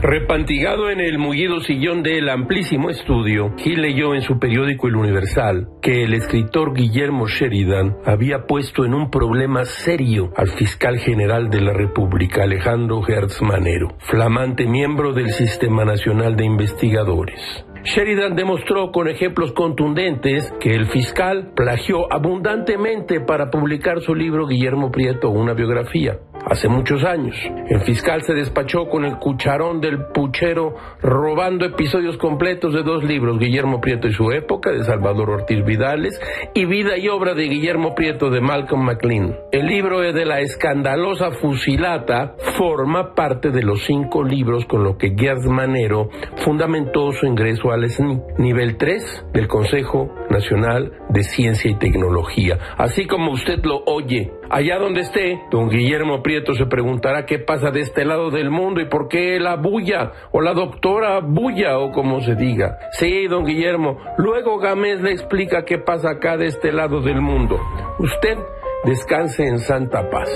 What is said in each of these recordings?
Repantigado en el mullido sillón del amplísimo estudio, Gil leyó en su periódico El Universal que el escritor Guillermo Sheridan había puesto en un problema serio al fiscal general de la República, Alejandro Hertz Manero, flamante miembro del Sistema Nacional de Investigadores. Sheridan demostró con ejemplos contundentes que el fiscal plagió abundantemente para publicar su libro Guillermo Prieto, una biografía hace muchos años. El fiscal se despachó con el cucharón del puchero robando episodios completos de dos libros, Guillermo Prieto y su época, de Salvador Ortiz Vidales, y Vida y obra de Guillermo Prieto de Malcolm McLean. El libro de la escandalosa fusilata forma parte de los cinco libros con los que Gerd Manero fundamentó su ingreso al SNI, nivel 3 del Consejo Nacional de Ciencia y Tecnología. Así como usted lo oye, allá donde esté, don Guillermo Prieto se preguntará qué pasa de este lado del mundo y por qué la bulla o la doctora bulla o como se diga. Sí, don Guillermo, luego Gámez le explica qué pasa acá de este lado del mundo. Usted descanse en santa paz.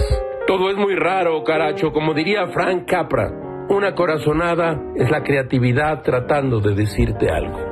Todo es muy raro, caracho, como diría Frank Capra. Una corazonada es la creatividad tratando de decirte algo.